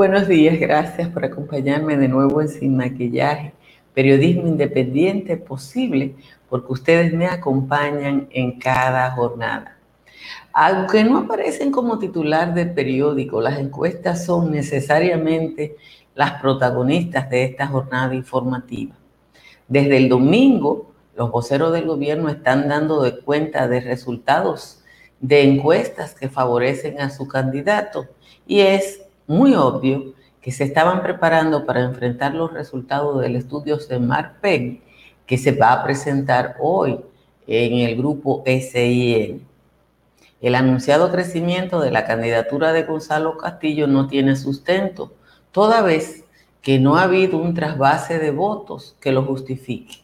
Buenos días, gracias por acompañarme de nuevo en Sin Maquillaje, periodismo independiente posible porque ustedes me acompañan en cada jornada. Aunque no aparecen como titular del periódico, las encuestas son necesariamente las protagonistas de esta jornada informativa. Desde el domingo, los voceros del gobierno están dando de cuenta de resultados de encuestas que favorecen a su candidato y es muy obvio que se estaban preparando para enfrentar los resultados del estudio de Marpeg que se va a presentar hoy en el grupo SIN. El anunciado crecimiento de la candidatura de Gonzalo Castillo no tiene sustento, toda vez que no ha habido un trasvase de votos que lo justifique.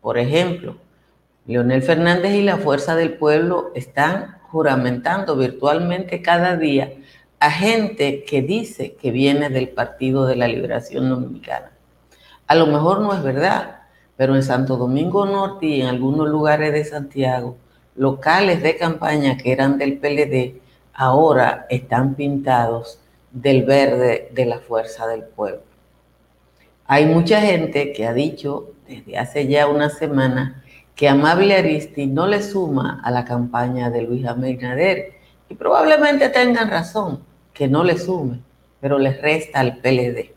Por ejemplo, Leonel Fernández y la Fuerza del Pueblo están juramentando virtualmente cada día a gente que dice que viene del Partido de la Liberación Dominicana. A lo mejor no es verdad, pero en Santo Domingo Norte y en algunos lugares de Santiago, locales de campaña que eran del PLD, ahora están pintados del verde de la fuerza del pueblo. Hay mucha gente que ha dicho desde hace ya una semana que Amable Aristi no le suma a la campaña de Luis Abinader y probablemente tengan razón que no le sume, pero le resta al PLD.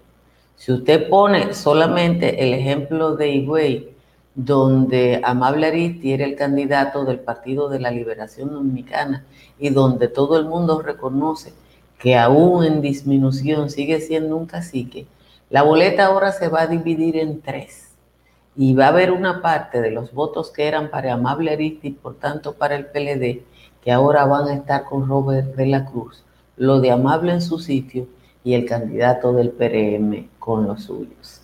Si usted pone solamente el ejemplo de Higüey, donde Amable Aristi era el candidato del Partido de la Liberación Dominicana y donde todo el mundo reconoce que aún en disminución sigue siendo un cacique, la boleta ahora se va a dividir en tres y va a haber una parte de los votos que eran para Amable Aristi y por tanto para el PLD que ahora van a estar con Robert de la Cruz, lo de Amable en su sitio y el candidato del PRM con los suyos.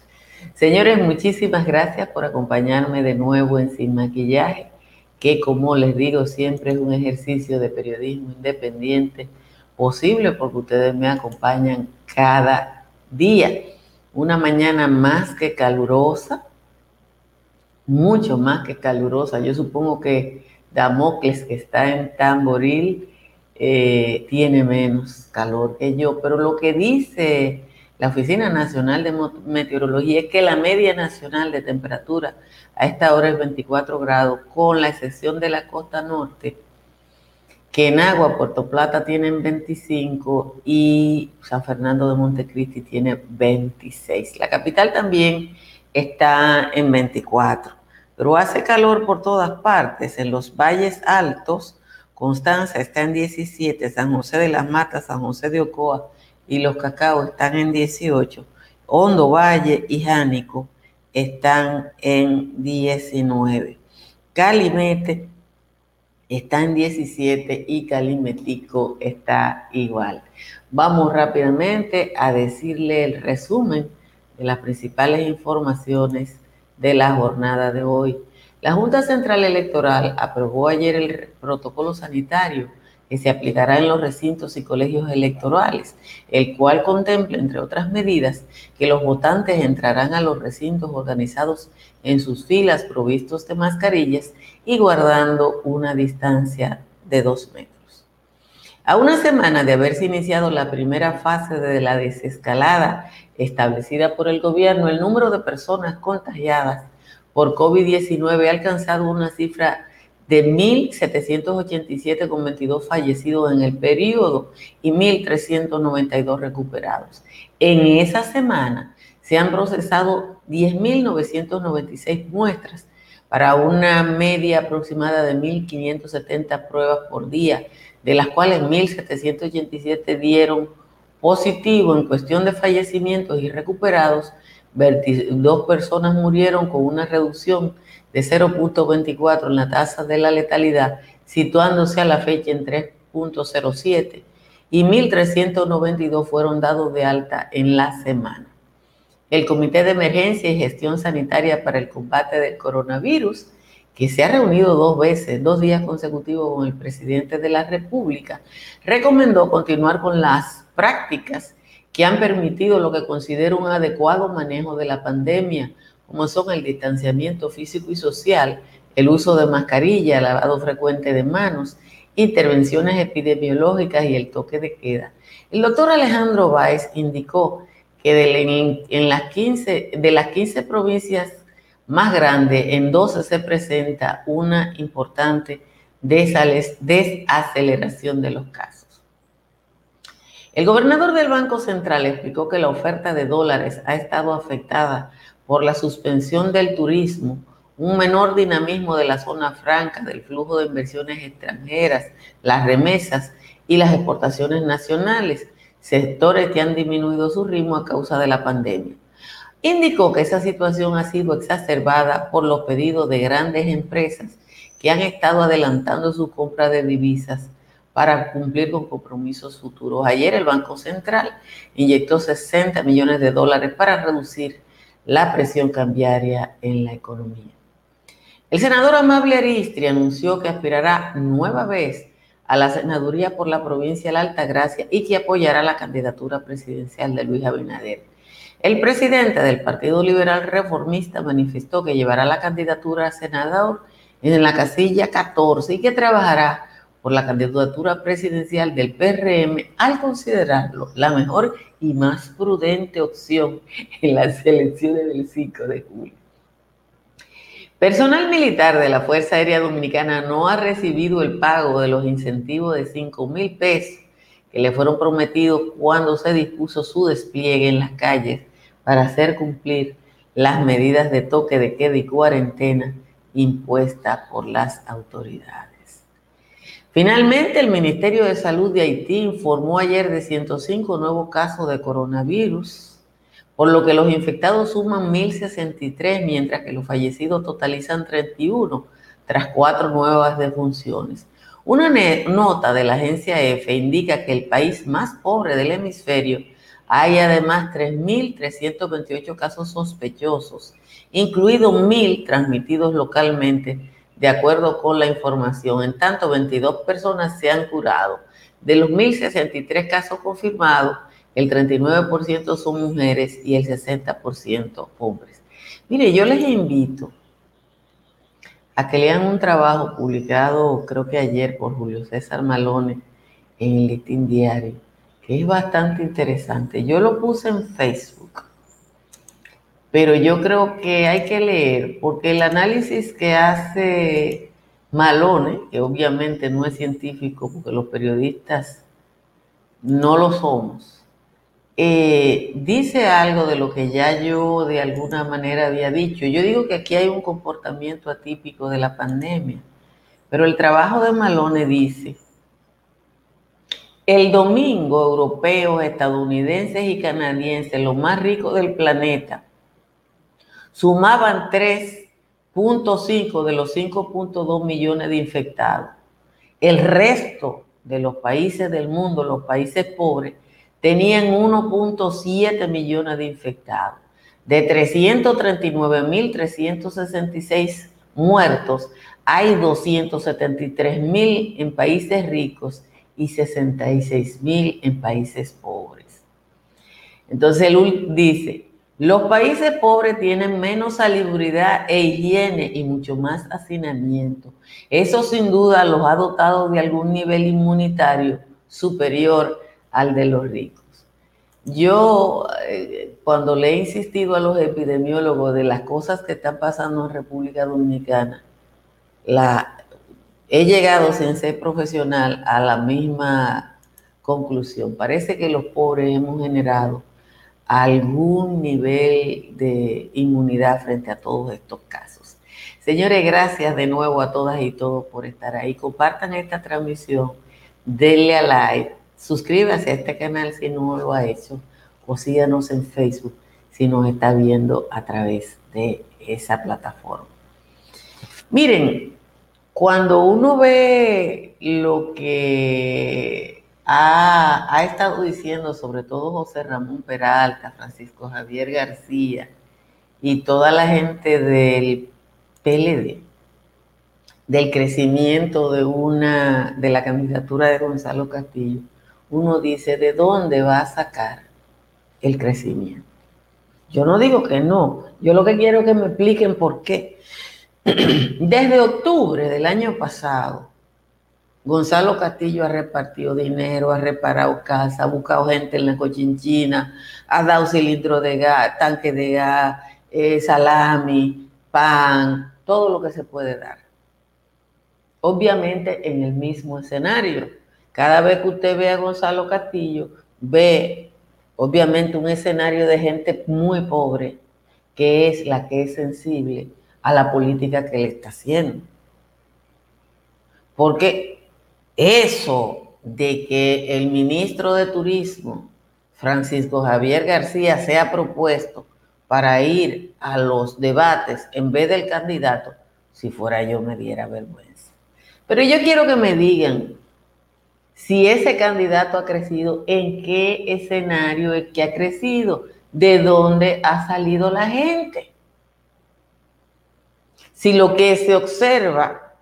Señores, muchísimas gracias por acompañarme de nuevo en Sin Maquillaje, que como les digo siempre es un ejercicio de periodismo independiente posible porque ustedes me acompañan cada día. Una mañana más que calurosa, mucho más que calurosa. Yo supongo que Damocles, que está en Tamboril, eh, tiene menos calor que yo, pero lo que dice la Oficina Nacional de Meteorología es que la media nacional de temperatura a esta hora es 24 grados, con la excepción de la costa norte, que en Agua, Puerto Plata tienen 25 y San Fernando de Montecristi tiene 26. La capital también está en 24, pero hace calor por todas partes, en los valles altos Constanza está en 17, San José de las Matas, San José de Ocoa y Los Cacaos están en 18, Hondo Valle y Jánico están en 19. Calimete está en 17 y Calimetico está igual. Vamos rápidamente a decirle el resumen de las principales informaciones de la jornada de hoy. La Junta Central Electoral aprobó ayer el protocolo sanitario que se aplicará en los recintos y colegios electorales, el cual contempla, entre otras medidas, que los votantes entrarán a los recintos organizados en sus filas provistos de mascarillas y guardando una distancia de dos metros. A una semana de haberse iniciado la primera fase de la desescalada establecida por el gobierno, el número de personas contagiadas por COVID-19 ha alcanzado una cifra de 1.787 con 22 fallecidos en el periodo y 1.392 recuperados. En esa semana se han procesado 10.996 muestras para una media aproximada de 1.570 pruebas por día, de las cuales 1.787 dieron positivo en cuestión de fallecimientos y recuperados, dos personas murieron con una reducción de 0.24 en la tasa de la letalidad, situándose a la fecha en 3.07 y 1.392 fueron dados de alta en la semana. El Comité de Emergencia y Gestión Sanitaria para el Combate del Coronavirus, que se ha reunido dos veces, dos días consecutivos con el presidente de la República, recomendó continuar con las prácticas que han permitido lo que considero un adecuado manejo de la pandemia, como son el distanciamiento físico y social, el uso de mascarilla, lavado frecuente de manos intervenciones epidemiológicas y el toque de queda. El doctor Alejandro Báez indicó que de, en las 15, de las 15 provincias más grandes, en 12 se presenta una importante desaceleración de los casos. El gobernador del Banco Central explicó que la oferta de dólares ha estado afectada por la suspensión del turismo, un menor dinamismo de la zona franca, del flujo de inversiones extranjeras, las remesas y las exportaciones nacionales, sectores que han disminuido su ritmo a causa de la pandemia. Indicó que esa situación ha sido exacerbada por los pedidos de grandes empresas que han estado adelantando su compra de divisas para cumplir con compromisos futuros. Ayer el Banco Central inyectó 60 millones de dólares para reducir la presión cambiaria en la economía. El senador Amable Aristri anunció que aspirará nueva vez a la senaduría por la provincia de la Altagracia y que apoyará la candidatura presidencial de Luis Abinader. El presidente del Partido Liberal Reformista manifestó que llevará la candidatura a senador en la casilla 14 y que trabajará por la candidatura presidencial del PRM al considerarlo la mejor y más prudente opción en las elecciones del 5 de julio. Personal militar de la Fuerza Aérea Dominicana no ha recibido el pago de los incentivos de 5 mil pesos que le fueron prometidos cuando se dispuso su despliegue en las calles para hacer cumplir las medidas de toque de queda y cuarentena impuestas por las autoridades. Finalmente, el Ministerio de Salud de Haití informó ayer de 105 nuevos casos de coronavirus por lo que los infectados suman 1.063, mientras que los fallecidos totalizan 31, tras cuatro nuevas defunciones. Una nota de la agencia EFE indica que el país más pobre del hemisferio hay además 3.328 casos sospechosos, incluidos 1.000 transmitidos localmente, de acuerdo con la información. En tanto, 22 personas se han curado. De los 1.063 casos confirmados, el 39% son mujeres y el 60% hombres. Mire, yo les invito a que lean un trabajo publicado creo que ayer por Julio César Malone en el Listín Diario, que es bastante interesante. Yo lo puse en Facebook, pero yo creo que hay que leer, porque el análisis que hace Malone, que obviamente no es científico, porque los periodistas no lo somos, eh, dice algo de lo que ya yo de alguna manera había dicho. Yo digo que aquí hay un comportamiento atípico de la pandemia, pero el trabajo de Malone dice, el domingo europeos, estadounidenses y canadienses, los más ricos del planeta, sumaban 3.5 de los 5.2 millones de infectados. El resto de los países del mundo, los países pobres, tenían 1.7 millones de infectados. De 339.366 muertos, hay 273.000 en países ricos y 66.000 en países pobres. Entonces él dice, los países pobres tienen menos salubridad e higiene y mucho más hacinamiento. Eso sin duda los ha dotado de algún nivel inmunitario superior al de los ricos. Yo, eh, cuando le he insistido a los epidemiólogos de las cosas que están pasando en República Dominicana, he llegado sin ser profesional a la misma conclusión. Parece que los pobres hemos generado algún nivel de inmunidad frente a todos estos casos. Señores, gracias de nuevo a todas y todos por estar ahí. Compartan esta transmisión, denle a like Suscríbase a este canal si no lo ha hecho o síganos en Facebook si nos está viendo a través de esa plataforma. Miren, cuando uno ve lo que ha, ha, estado diciendo, sobre todo José Ramón Peralta, Francisco Javier García y toda la gente del PLD, del crecimiento de una de la candidatura de Gonzalo Castillo, uno dice, ¿de dónde va a sacar el crecimiento? Yo no digo que no, yo lo que quiero es que me expliquen por qué. Desde octubre del año pasado, Gonzalo Castillo ha repartido dinero, ha reparado casa, ha buscado gente en la cochinchina, ha dado cilindro de gas, tanque de gas, eh, salami, pan, todo lo que se puede dar. Obviamente en el mismo escenario. Cada vez que usted ve a Gonzalo Castillo, ve obviamente un escenario de gente muy pobre, que es la que es sensible a la política que le está haciendo. Porque eso de que el ministro de Turismo, Francisco Javier García, sea propuesto para ir a los debates en vez del candidato, si fuera yo me diera vergüenza. Pero yo quiero que me digan si ese candidato ha crecido, en qué escenario es que ha crecido, de dónde ha salido la gente. Si lo que se observa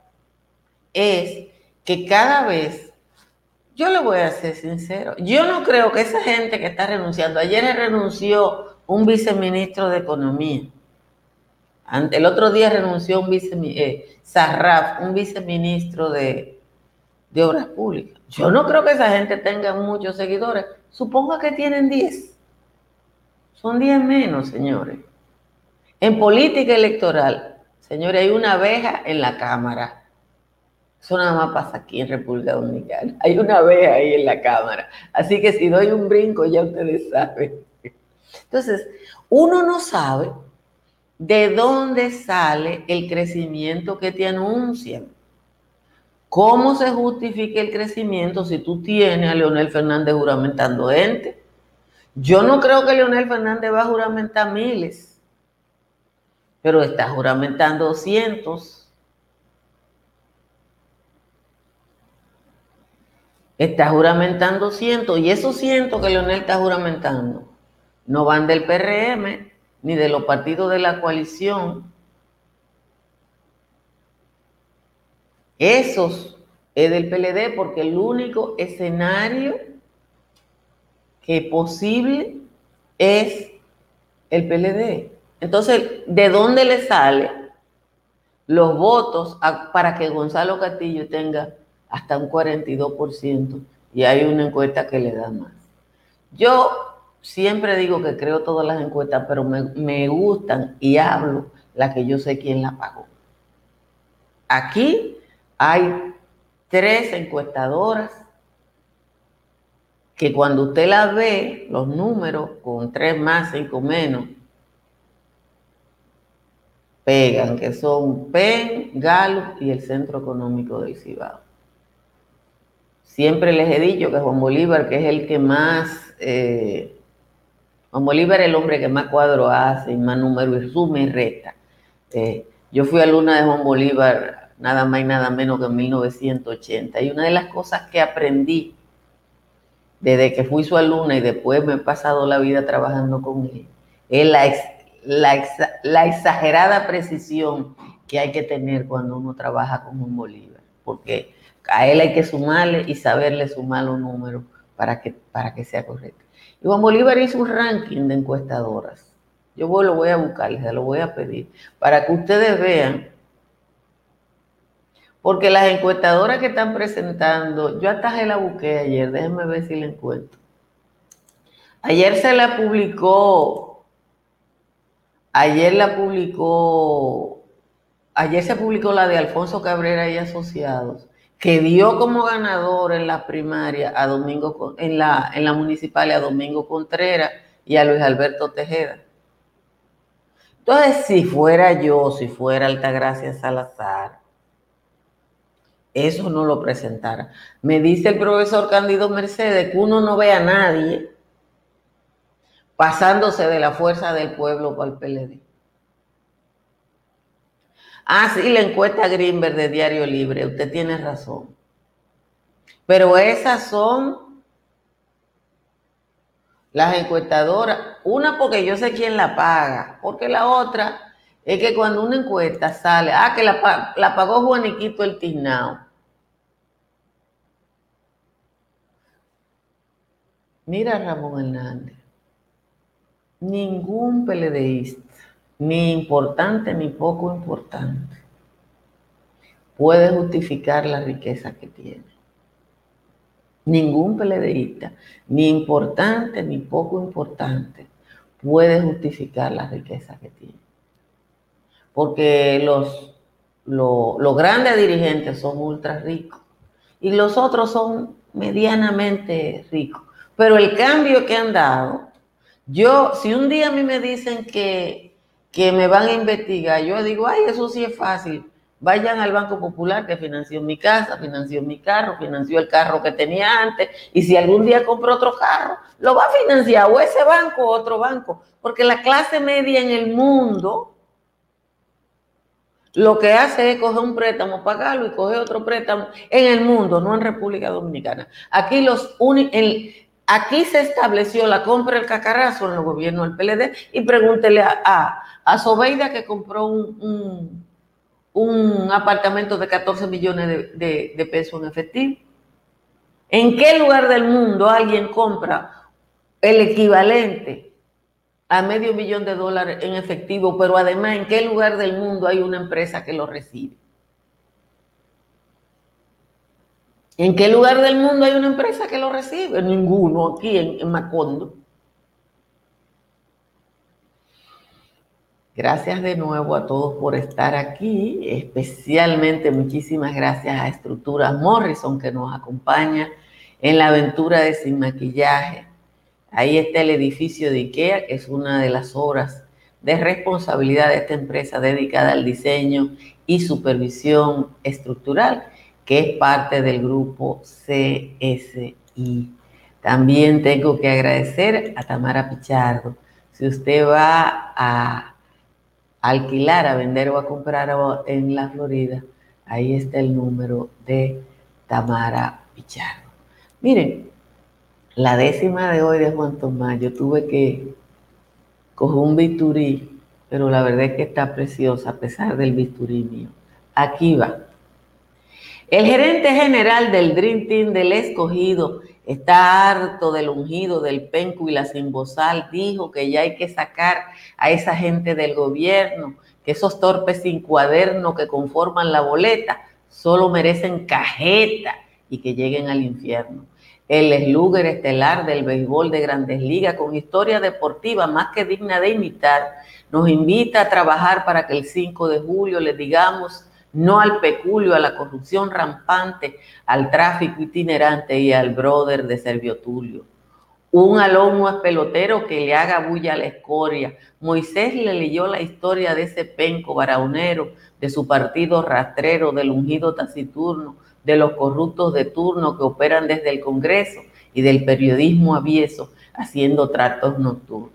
es que cada vez, yo le voy a ser sincero, yo no creo que esa gente que está renunciando, ayer renunció un viceministro de Economía, el otro día renunció un viceministro, eh, un viceministro de, de Obras Públicas. Yo no creo que esa gente tenga muchos seguidores. Suponga que tienen 10. Son 10 menos, señores. En política electoral, señores, hay una abeja en la Cámara. Eso nada más pasa aquí en República Dominicana. Hay una abeja ahí en la Cámara. Así que si doy un brinco, ya ustedes saben. Entonces, uno no sabe de dónde sale el crecimiento que te anuncian. ¿Cómo se justifica el crecimiento si tú tienes a Leonel Fernández juramentando gente? Yo no creo que Leonel Fernández va a juramentar miles, pero está juramentando cientos. Está juramentando cientos, y esos cientos que Leonel está juramentando no van del PRM ni de los partidos de la coalición. Esos es del PLD porque el único escenario que posible es el PLD. Entonces, ¿de dónde le sale los votos para que Gonzalo Castillo tenga hasta un 42%? Y hay una encuesta que le da más. Yo siempre digo que creo todas las encuestas, pero me, me gustan y hablo la que yo sé quién la pagó. Aquí hay tres encuestadoras que cuando usted las ve, los números con tres más, cinco menos, pegan, que son PEN, Gallup y el Centro Económico del Cibao. Siempre les he dicho que Juan Bolívar, que es el que más, eh, Juan Bolívar es el hombre que más cuadro hace, y más números, y suma y resta. Eh, yo fui alumna de Juan Bolívar nada más y nada menos que en 1980. Y una de las cosas que aprendí desde que fui su alumna y después me he pasado la vida trabajando con él, es la, la, exagerada precisión que hay que tener cuando uno trabaja con un Bolívar, porque a él hay que sumarle y saberle sumar los números para que, para que sea correcto. Y Juan Bolívar hizo un ranking de encuestadoras. Yo lo voy a buscar, se lo voy a pedir, para que ustedes vean porque las encuestadoras que están presentando, yo hasta se la busqué ayer, déjenme ver si la encuentro. Ayer se la publicó, ayer la publicó, ayer se publicó la de Alfonso Cabrera y Asociados, que dio como ganador en la primaria a Domingo, en la, en la municipal a Domingo Contreras y a Luis Alberto Tejeda. Entonces, si fuera yo, si fuera Altagracia Salazar, eso no lo presentara. Me dice el profesor Cándido Mercedes que uno no ve a nadie pasándose de la fuerza del pueblo para el PLD. Ah, sí, la encuesta Greenberg de Diario Libre, usted tiene razón. Pero esas son las encuestadoras. Una porque yo sé quién la paga, porque la otra es que cuando una encuesta sale, ah, que la, pagó Juaniquito el Tiznao. Mira Ramón Hernández, ningún PLDista, ni importante ni poco importante, puede justificar la riqueza que tiene. Ningún PLDista, ni importante ni poco importante, puede justificar la riqueza que tiene. Porque los, los, grandes dirigentes son ultra ricos y los otros son medianamente ricos. Pero el cambio que han dado, yo, si un día a mí me dicen que, que me van a investigar, yo digo, ay, eso sí es fácil. Vayan al Banco Popular que financió mi casa, financió mi carro, financió el carro que tenía antes, y si algún día compro otro carro, lo va a financiar o ese banco o otro banco, porque la clase media en el mundo lo que hace es coger un préstamo, pagarlo y coger otro préstamo en el mundo, no en República Dominicana. Aquí los aquí se estableció la compra del cacarazo en el gobierno del PLD y pregúntele a, a, Sobeida que compró un un apartamento de 14 millones de, pesos en efectivo. ¿En qué lugar del mundo alguien compra el equivalente a medio millón de dólares en efectivo, pero además en qué lugar del mundo hay una empresa que lo recibe? ¿En qué lugar del mundo hay una empresa que lo recibe? Ninguno aquí en, Macondo. Gracias de nuevo a todos por estar aquí, especialmente muchísimas gracias a Estructuras Morrison que nos acompaña en la aventura de Sin Maquillaje. Ahí está el edificio de IKEA, que es una de las obras de responsabilidad de esta empresa dedicada al diseño y supervisión estructural, que es parte del grupo CSI. También tengo que agradecer a Tamara Pichardo. Si usted va a alquilar, a vender o a comprar en la Florida, ahí está el número de Tamara Pichardo. Miren, la décima de hoy de Juan Tomás, yo tuve que coger un bisturí, pero la verdad es que está preciosa a pesar del bisturí mío. Aquí va. El gerente general del Dream Team del escogido está harto del ungido, del penco y la simbosal, dijo que ya hay que sacar a esa gente del gobierno, que esos torpes sin cuaderno que conforman la boleta solo merecen cajeta y que lleguen al infierno. El slugger estelar del béisbol de grandes ligas con historia deportiva más que digna de imitar, nos invita a trabajar para que el 5 de julio le digamos no al peculio, a la corrupción rampante, al tráfico itinerante y al brother de Servio Tulio. Un alumno es pelotero que le haga bulla a la escoria. Moisés le leyó la historia de ese penco baraunero, de su partido rastrero, del ungido taciturno, de los corruptos de turno que operan desde el Congreso y del periodismo avieso haciendo tratos nocturnos.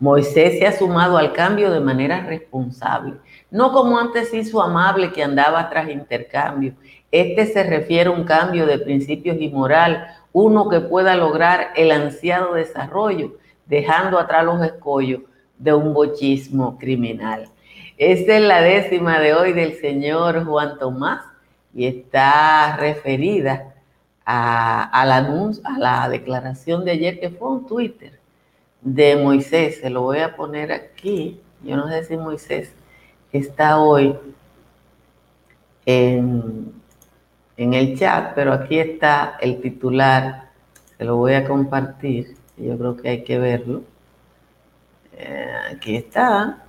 Moisés se ha sumado al cambio de manera responsable, no como antes hizo amable que andaba tras intercambio. Este se refiere a un cambio de principios y moral, uno que pueda lograr el ansiado desarrollo, dejando atrás los escollos de un bochismo criminal. Esta es la décima de hoy del señor Juan Tomás y está referida a, anuncio, a la declaración de ayer que fue un Twitter de Moisés, se lo voy a poner aquí, yo no sé si Moisés está hoy en, el chat, pero aquí está el titular, se lo voy a compartir, yo creo que hay que verlo. Eh, aquí está.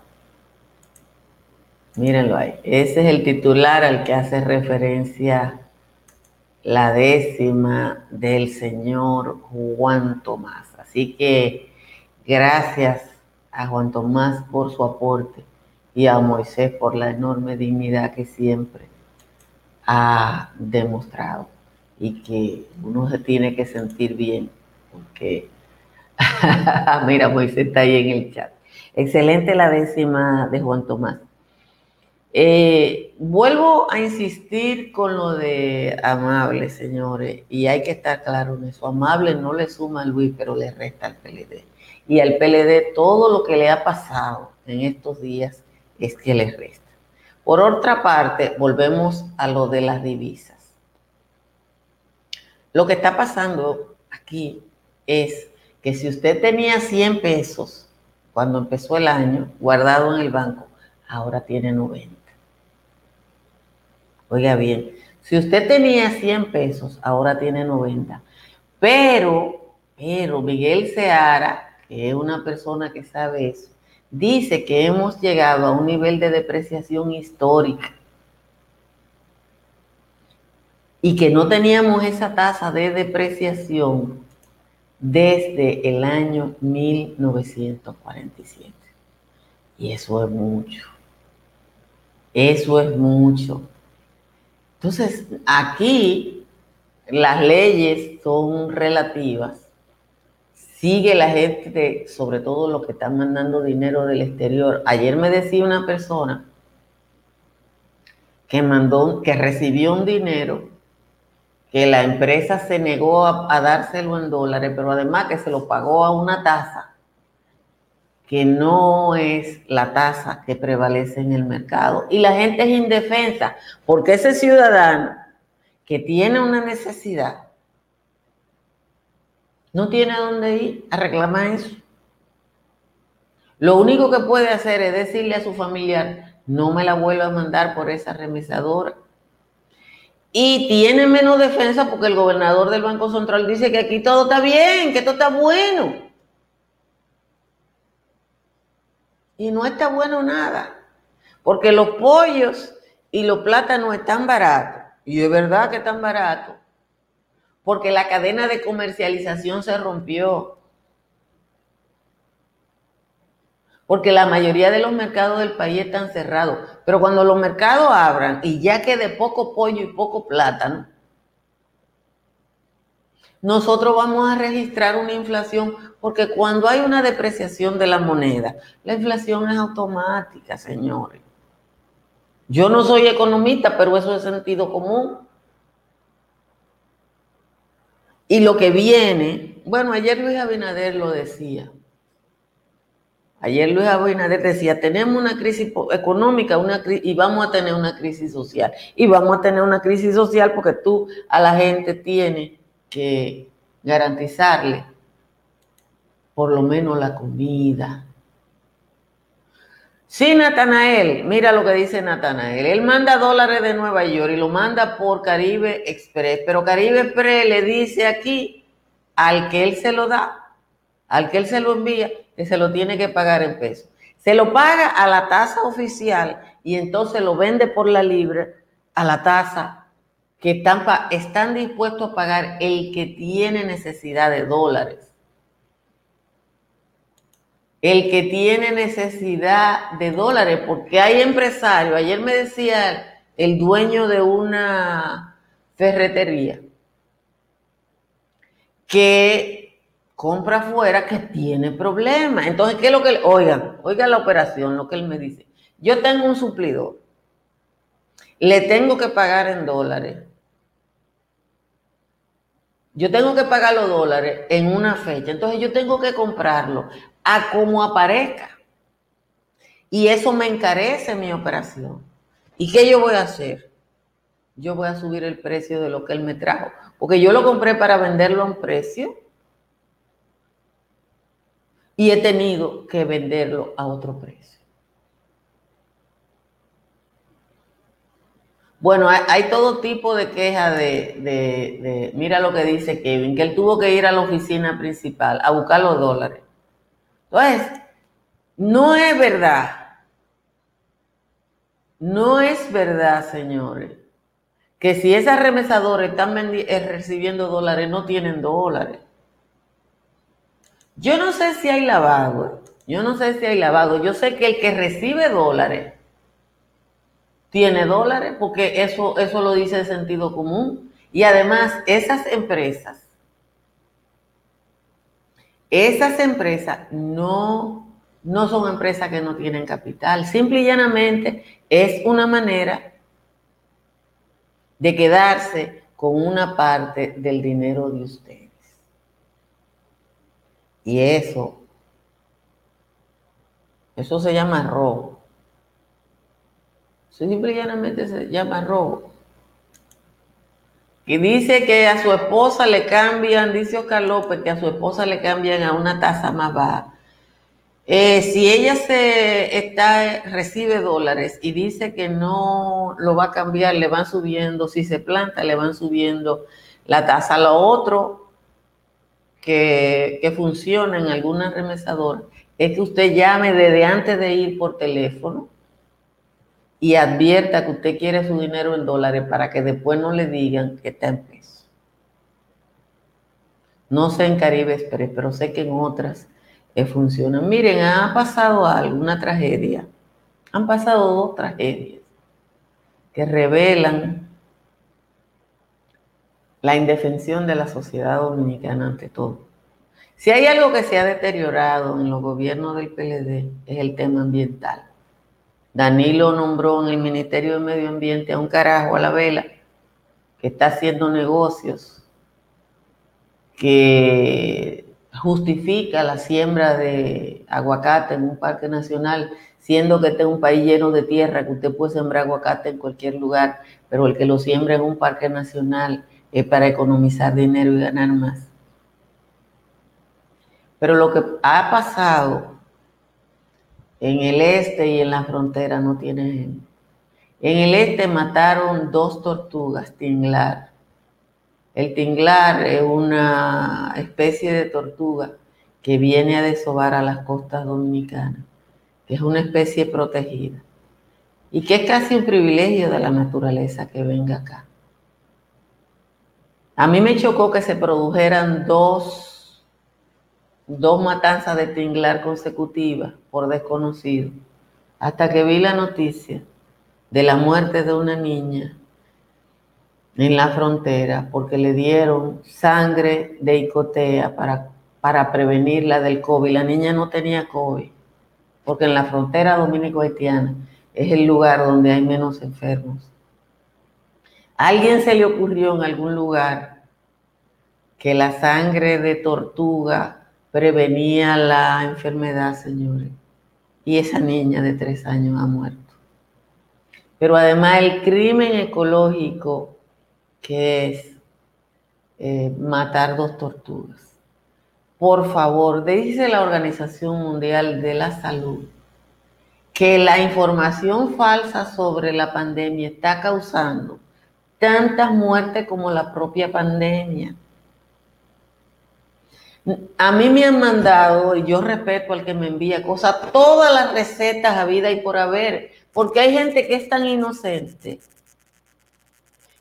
Mírenlo ahí. Ese es el titular al que hace referencia la décima del señor Juan Tomás. Así que Gracias a Juan Tomás por su aporte y a Moisés por la enorme dignidad que siempre ha demostrado y que uno se tiene que sentir bien porque mira Moisés está ahí en el chat. Excelente la décima de Juan Tomás. Eh, vuelvo a insistir con lo de amable señores y hay que estar claro en eso. Amable no le suma a Luis pero le resta al PLD y al PLD todo lo que le ha pasado en estos días es que le resta. Por otra parte, volvemos a lo de las divisas. Lo que está pasando aquí es que si usted tenía 100 pesos cuando empezó el año guardado en el banco, ahora tiene 90. Oiga bien, si usted tenía 100 pesos, ahora tiene 90. Pero, pero Miguel Seara, que es una persona que sabe eso, dice que hemos llegado a un nivel de depreciación histórica y que no teníamos esa tasa de depreciación desde el año 1947. Y eso es mucho. Eso es mucho. Entonces, aquí las leyes son relativas. Sigue la gente, sobre todo los que están mandando dinero del exterior. Ayer me decía una persona que mandó, que recibió un dinero que la empresa se negó a, dárselo en dólares, pero además que se lo pagó a una tasa que no es la tasa que prevalece en el mercado. Y la gente es indefensa, porque ese ciudadano que tiene una necesidad no tiene dónde ir a reclamar eso. Lo único que puede hacer es decirle a su familiar, no me la vuelva a mandar por esa remesadora y tiene menos defensa porque el gobernador del Banco Central dice que aquí todo está bien, que esto está bueno. Y no está bueno nada, porque los pollos y los plátanos están baratos, y es verdad que están baratos, porque la cadena de comercialización se rompió. porque la mayoría de los mercados del país están cerrados. Pero cuando los mercados abran y ya quede poco pollo y poco plátano, nosotros vamos a registrar una inflación, porque cuando hay una depreciación de la moneda, la inflación es automática, señores. Yo no soy economista, pero eso es sentido común. Y lo que viene, bueno, ayer Luis Abinader lo decía, Ayer Luis Abinader decía, tenemos una crisis económica una y vamos a tener una crisis social. Y vamos a tener una crisis social porque tú a la gente tienes que garantizarle por lo menos la comida. Sí, Natanael, mira lo que dice Natanael. Él manda dólares de Nueva York y lo manda por Caribe Express, pero Caribe Express le dice aquí al que él se lo da, al que él se lo envía, que se lo tiene que pagar en pesos. Se lo paga a la tasa oficial y entonces lo vende por la libre a la tasa que están, están dispuestos a pagar el que tiene necesidad de dólares. El que tiene necesidad de dólares, porque hay empresarios, ayer me decía el dueño de una ferretería, que compra afuera que tiene problemas. Entonces, ¿qué es lo que, oigan, oigan la operación, lo que él me dice. Yo tengo un suplidor, le tengo que pagar en dólares. Yo tengo que pagar los dólares en una fecha, entonces yo tengo que comprarlo a como aparezca. Y eso me encarece mi operación. ¿Y qué yo voy a hacer? Yo voy a subir el precio de lo que él me trajo, porque yo lo compré para venderlo a un precio y he tenido que venderlo a otro precio. Bueno, hay, todo tipo de quejas de, mira lo que dice Kevin, que él tuvo que ir a la oficina principal a buscar los dólares. Entonces, no es verdad, no es verdad, señores, que si esas remesadoras están eh, recibiendo dólares, no tienen dólares. Yo no sé si hay lavado, yo no sé si hay lavado, yo sé que el que recibe dólares tiene dólares porque eso, eso lo dice el sentido común. Y además esas empresas, esas empresas no, no son empresas que no tienen capital, simple y llanamente es una manera de quedarse con una parte del dinero de usted. Y eso, eso se llama robo. Simple y llanamente se llama robo. Y dice que a su esposa le cambian, dice Oscar López, que a su esposa le cambian a una tasa más baja. Eh, si ella se está, recibe dólares y dice que no lo va a cambiar, le van subiendo, si se planta, le van subiendo la tasa. Lo otro que, que funciona en alguna remesadora es que usted llame desde antes de ir por teléfono y advierta que usted quiere su dinero en dólares para que después no le digan que está en peso. No sé en Caribe pero sé que en otras eh, funcionan. Miren, ha pasado algo, una tragedia. Han pasado dos tragedias que revelan la indefensión de la sociedad dominicana ante todo. Si hay algo que se ha deteriorado en los gobiernos del PLD es el tema ambiental. Danilo nombró en el Ministerio de Medio Ambiente a un carajo a la vela que está haciendo negocios, que justifica la siembra de aguacate en un parque nacional, siendo que este es un país lleno de tierra, que usted puede sembrar aguacate en cualquier lugar, pero el que lo siembra en un parque nacional es para economizar dinero y ganar más. Pero lo que ha pasado en el este y en la frontera no tiene ejemplo. En el este mataron dos tortugas, tinglar. El tinglar es una especie de tortuga que viene a desovar a las costas dominicanas, que es una especie protegida y que es casi un privilegio de la naturaleza que venga acá. A mí me chocó que se produjeran dos dos matanzas de tinglar consecutivas por desconocido, hasta que vi la noticia de la muerte de una niña en la frontera porque le dieron sangre de icotea para, para prevenirla del COVID. La niña no tenía COVID, porque en la frontera dominico-haitiana es el lugar donde hay menos enfermos. ¿A alguien se le ocurrió en algún lugar que la sangre de tortuga prevenía la enfermedad, señores. Y esa niña de tres años ha muerto. Pero además el crimen ecológico que es eh, matar dos tortugas. Por favor, dice la Organización Mundial de la Salud que la información falsa sobre la pandemia está causando tantas muertes como la propia pandemia. A mí me han mandado, y yo respeto al que me envía cosas, todas las recetas a vida y por haber, porque hay gente que es tan inocente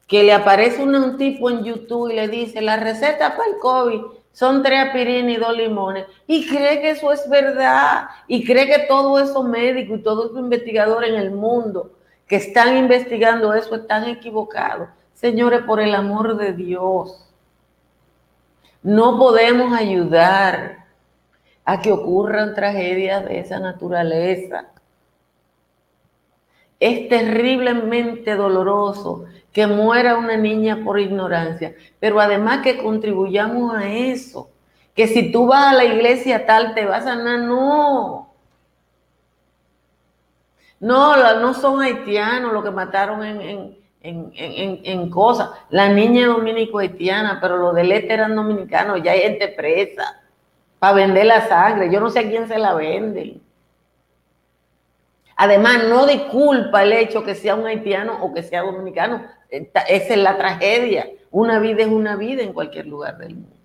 que le aparece un, tipo en YouTube y le dice, la receta para el COVID son tres aspirinas y dos limones, y cree que eso es verdad, y cree que todos esos médicos y todos esos investigadores en el mundo que están investigando eso están equivocados. Señores, por el amor de Dios no podemos ayudar a que ocurran tragedias de esa naturaleza. Es terriblemente doloroso que muera una niña por ignorancia, pero además que contribuyamos a eso. Que si tú vas a la iglesia tal te vas a sanar, no. No, no son haitianos los que mataron en, en, cosas. La niña es dominico-haitiana, pero los del este eran dominicanos, ya hay gente presa para vender la sangre. Yo no sé a quién se la venden. Además, no disculpa el hecho que sea un haitiano o que sea dominicano. Esa es la tragedia. Una vida es una vida en cualquier lugar del mundo.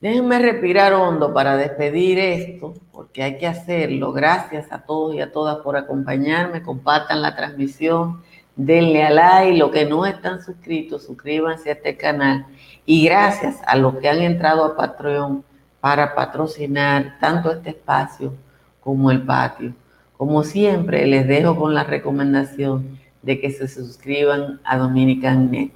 Déjenme respirar hondo para despedir esto, porque hay que hacerlo. Gracias a todos y a todas por acompañarme. Compartan la transmisión, denle a like. Los que no están suscritos, suscríbanse a este canal. Y gracias a los que han entrado a Patreon para patrocinar tanto este espacio como el patio. Como siempre, les dejo con la recomendación de que se suscriban a Dominican Network.